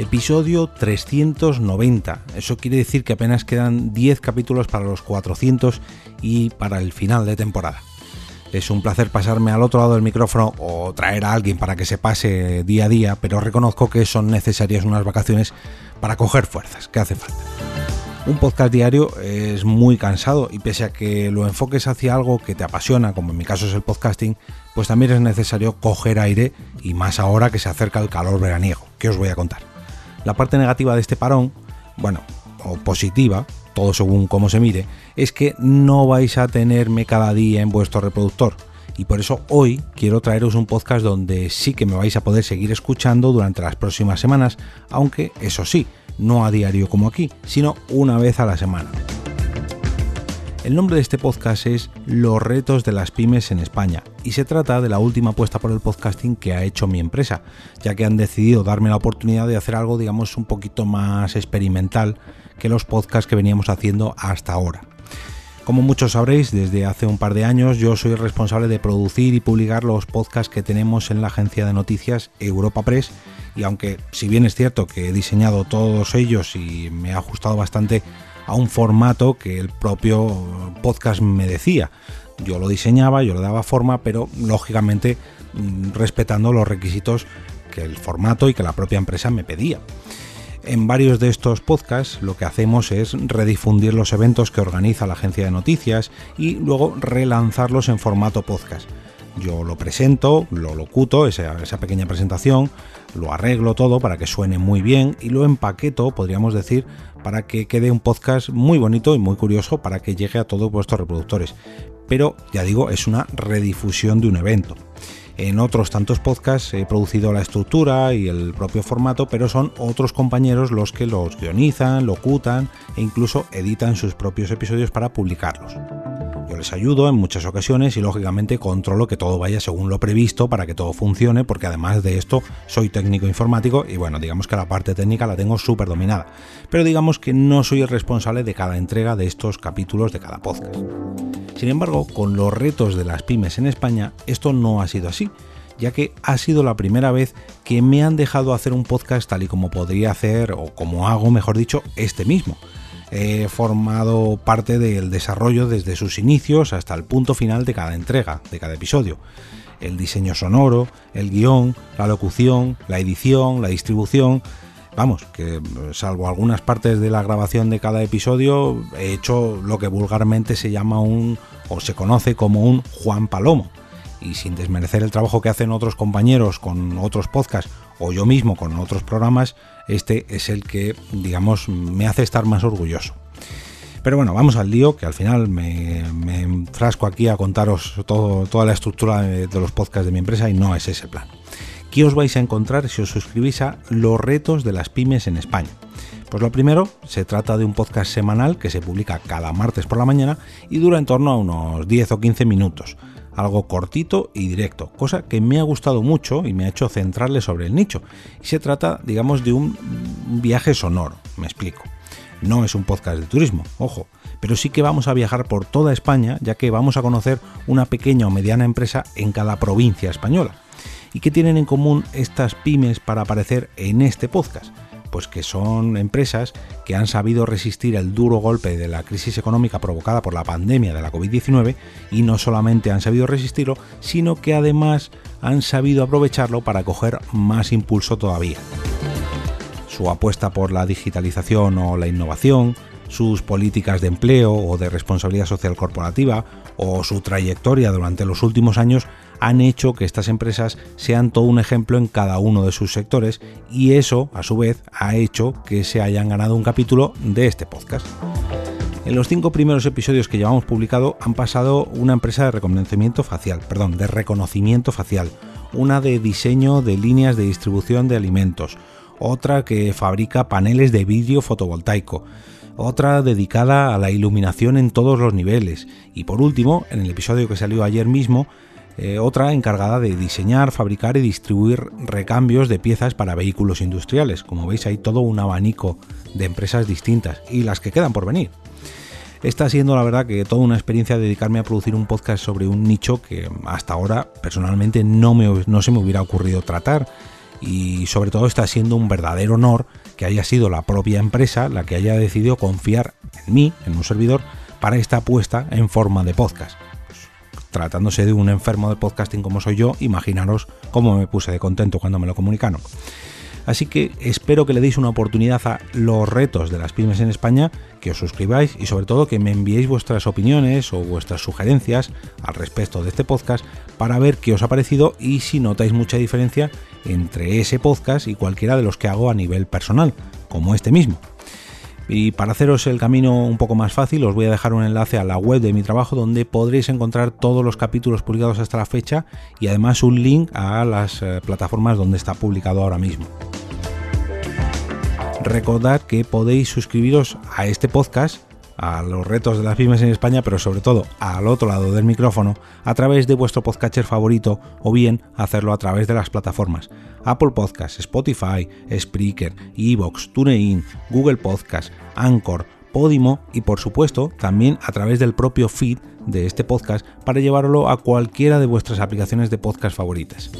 Episodio 390. Eso quiere decir que apenas quedan 10 capítulos para los 400 y para el final de temporada. Es un placer pasarme al otro lado del micrófono o traer a alguien para que se pase día a día, pero reconozco que son necesarias unas vacaciones para coger fuerzas, que hace falta. Un podcast diario es muy cansado y pese a que lo enfoques hacia algo que te apasiona, como en mi caso es el podcasting, pues también es necesario coger aire y más ahora que se acerca el calor veraniego, que os voy a contar. La parte negativa de este parón, bueno, o positiva, todo según cómo se mire, es que no vais a tenerme cada día en vuestro reproductor. Y por eso hoy quiero traeros un podcast donde sí que me vais a poder seguir escuchando durante las próximas semanas, aunque eso sí, no a diario como aquí, sino una vez a la semana. El nombre de este podcast es Los retos de las pymes en España y se trata de la última apuesta por el podcasting que ha hecho mi empresa, ya que han decidido darme la oportunidad de hacer algo digamos un poquito más experimental que los podcasts que veníamos haciendo hasta ahora. Como muchos sabréis, desde hace un par de años yo soy responsable de producir y publicar los podcasts que tenemos en la agencia de noticias Europa Press y aunque si bien es cierto que he diseñado todos ellos y me ha ajustado bastante a un formato que el propio podcast me decía. Yo lo diseñaba, yo le daba forma, pero lógicamente mm, respetando los requisitos que el formato y que la propia empresa me pedía. En varios de estos podcasts lo que hacemos es redifundir los eventos que organiza la agencia de noticias y luego relanzarlos en formato podcast. Yo lo presento, lo locuto, esa, esa pequeña presentación, lo arreglo todo para que suene muy bien y lo empaqueto, podríamos decir, para que quede un podcast muy bonito y muy curioso para que llegue a todos vuestros reproductores. Pero ya digo, es una redifusión de un evento. En otros tantos podcasts he producido la estructura y el propio formato, pero son otros compañeros los que los guionizan, locutan e incluso editan sus propios episodios para publicarlos. Les ayudo en muchas ocasiones y lógicamente controlo que todo vaya según lo previsto para que todo funcione, porque además de esto soy técnico informático y bueno, digamos que la parte técnica la tengo súper dominada. Pero digamos que no soy el responsable de cada entrega de estos capítulos de cada podcast. Sin embargo, con los retos de las pymes en España, esto no ha sido así ya que ha sido la primera vez que me han dejado hacer un podcast tal y como podría hacer, o como hago, mejor dicho, este mismo he formado parte del desarrollo desde sus inicios hasta el punto final de cada entrega, de cada episodio. El diseño sonoro, el guion, la locución, la edición, la distribución. Vamos, que salvo algunas partes de la grabación de cada episodio, he hecho lo que vulgarmente se llama un, o se conoce como un Juan Palomo. Y sin desmerecer el trabajo que hacen otros compañeros con otros podcasts o yo mismo con otros programas, este es el que, digamos, me hace estar más orgulloso. Pero bueno, vamos al lío, que al final me, me frasco aquí a contaros toda la estructura de, de los podcasts de mi empresa y no es ese plan. ¿Qué os vais a encontrar si os suscribís a Los retos de las pymes en España? Pues lo primero, se trata de un podcast semanal que se publica cada martes por la mañana y dura en torno a unos 10 o 15 minutos algo cortito y directo, cosa que me ha gustado mucho y me ha hecho centrarle sobre el nicho. Y se trata, digamos, de un viaje sonoro, me explico. No es un podcast de turismo, ojo, pero sí que vamos a viajar por toda España, ya que vamos a conocer una pequeña o mediana empresa en cada provincia española. ¿Y qué tienen en común estas pymes para aparecer en este podcast? Pues que son empresas que han sabido resistir el duro golpe de la crisis económica provocada por la pandemia de la COVID-19 y no solamente han sabido resistirlo, sino que además han sabido aprovecharlo para coger más impulso todavía. Su apuesta por la digitalización o la innovación, sus políticas de empleo o de responsabilidad social corporativa o su trayectoria durante los últimos años han hecho que estas empresas sean todo un ejemplo en cada uno de sus sectores y eso, a su vez, ha hecho que se hayan ganado un capítulo de este podcast. En los cinco primeros episodios que llevamos publicado han pasado una empresa de reconocimiento facial, perdón, de reconocimiento facial, una de diseño de líneas de distribución de alimentos, otra que fabrica paneles de vidrio fotovoltaico, otra dedicada a la iluminación en todos los niveles y por último, en el episodio que salió ayer mismo, eh, otra encargada de diseñar, fabricar y distribuir recambios de piezas para vehículos industriales. Como veis hay todo un abanico de empresas distintas y las que quedan por venir. Está siendo la verdad que toda una experiencia dedicarme a producir un podcast sobre un nicho que hasta ahora personalmente no, me, no se me hubiera ocurrido tratar y sobre todo está siendo un verdadero honor que haya sido la propia empresa la que haya decidido confiar en mí, en un servidor, para esta apuesta en forma de podcast tratándose de un enfermo de podcasting como soy yo, imaginaros cómo me puse de contento cuando me lo comunicaron. Así que espero que le deis una oportunidad a los retos de las pymes en España, que os suscribáis y sobre todo que me enviéis vuestras opiniones o vuestras sugerencias al respecto de este podcast para ver qué os ha parecido y si notáis mucha diferencia entre ese podcast y cualquiera de los que hago a nivel personal, como este mismo. Y para haceros el camino un poco más fácil, os voy a dejar un enlace a la web de mi trabajo donde podréis encontrar todos los capítulos publicados hasta la fecha y además un link a las eh, plataformas donde está publicado ahora mismo. Recordad que podéis suscribiros a este podcast a los retos de las pymes en España, pero sobre todo al otro lado del micrófono, a través de vuestro podcatcher favorito o bien hacerlo a través de las plataformas Apple Podcasts, Spotify, Spreaker, Evox, TuneIn, Google Podcasts, Anchor, Podimo y por supuesto también a través del propio feed de este podcast para llevarlo a cualquiera de vuestras aplicaciones de podcast favoritas.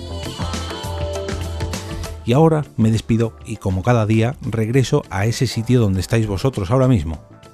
Y ahora me despido y como cada día regreso a ese sitio donde estáis vosotros ahora mismo,